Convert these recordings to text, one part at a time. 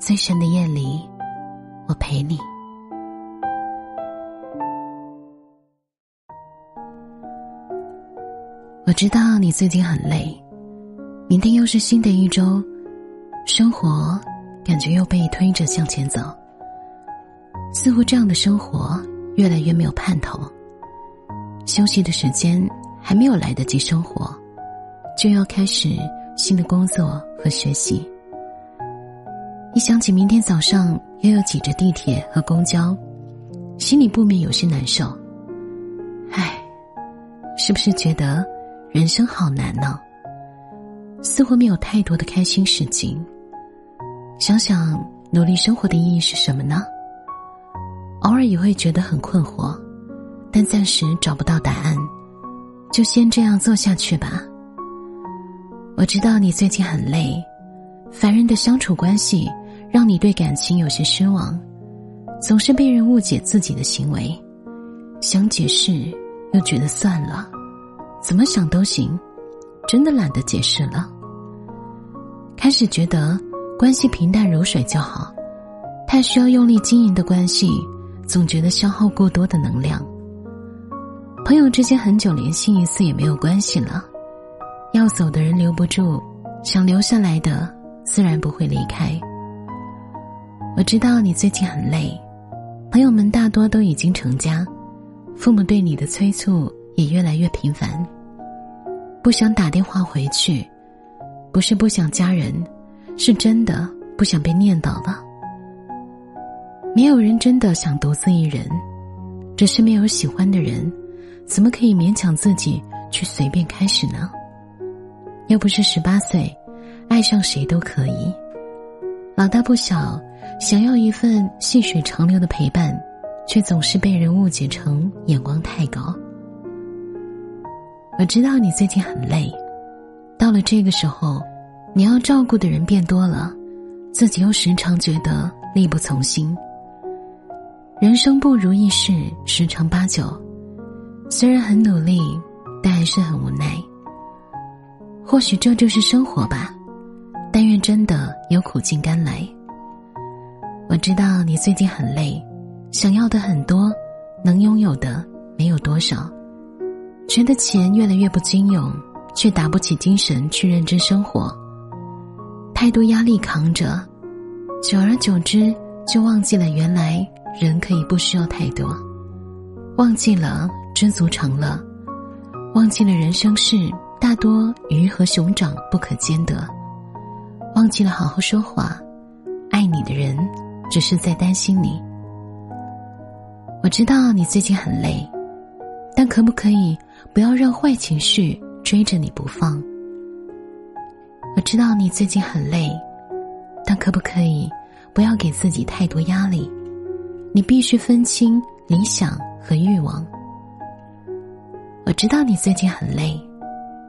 最深的夜里，我陪你。我知道你最近很累，明天又是新的一周，生活感觉又被推着向前走。似乎这样的生活越来越没有盼头。休息的时间还没有来得及生活，就要开始新的工作和学习。想起明天早上又要挤着地铁和公交，心里不免有些难受。唉，是不是觉得人生好难呢？似乎没有太多的开心事情。想想努力生活的意义是什么呢？偶尔也会觉得很困惑，但暂时找不到答案，就先这样做下去吧。我知道你最近很累，烦人的相处关系。让你对感情有些失望，总是被人误解自己的行为，想解释又觉得算了，怎么想都行，真的懒得解释了。开始觉得关系平淡如水就好，太需要用力经营的关系，总觉得消耗过多的能量。朋友之间很久联系一次也没有关系了，要走的人留不住，想留下来的自然不会离开。我知道你最近很累，朋友们大多都已经成家，父母对你的催促也越来越频繁。不想打电话回去，不是不想家人，是真的不想被念叨了。没有人真的想独自一人，只是没有喜欢的人，怎么可以勉强自己去随便开始呢？又不是十八岁，爱上谁都可以。老大不小。想要一份细水长流的陪伴，却总是被人误解成眼光太高。我知道你最近很累，到了这个时候，你要照顾的人变多了，自己又时常觉得力不从心。人生不如意事十常八九，虽然很努力，但还是很无奈。或许这就是生活吧，但愿真的有苦尽甘来。我知道你最近很累，想要的很多，能拥有的没有多少，觉得钱越来越不经用，却打不起精神去认真生活。太多压力扛着，久而久之就忘记了原来人可以不需要太多，忘记了知足常乐，忘记了人生事大多鱼和熊掌不可兼得，忘记了好好说话，爱你的人。只是在担心你。我知道你最近很累，但可不可以不要让坏情绪追着你不放？我知道你最近很累，但可不可以不要给自己太多压力？你必须分清理想和欲望。我知道你最近很累，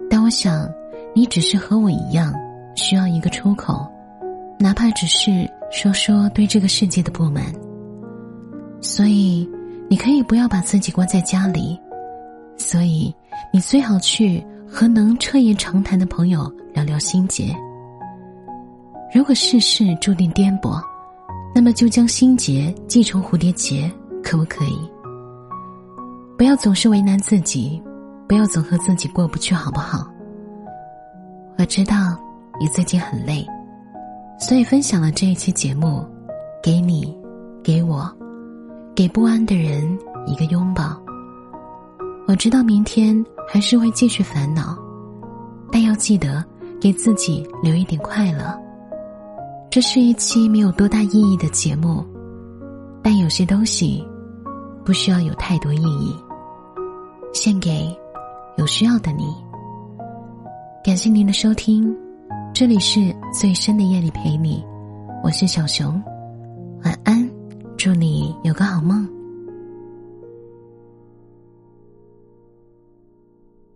但我想你只是和我一样，需要一个出口，哪怕只是。说说对这个世界的不满，所以你可以不要把自己关在家里，所以你最好去和能彻夜长谈的朋友聊聊心结。如果世事注定颠簸，那么就将心结系成蝴蝶结，可不可以？不要总是为难自己，不要总和自己过不去，好不好？我知道你最近很累。所以分享了这一期节目，给你，给我，给不安的人一个拥抱。我知道明天还是会继续烦恼，但要记得给自己留一点快乐。这是一期没有多大意义的节目，但有些东西不需要有太多意义。献给有需要的你。感谢您的收听。这里是最深的夜里陪你，我是小熊，晚安，祝你有个好梦。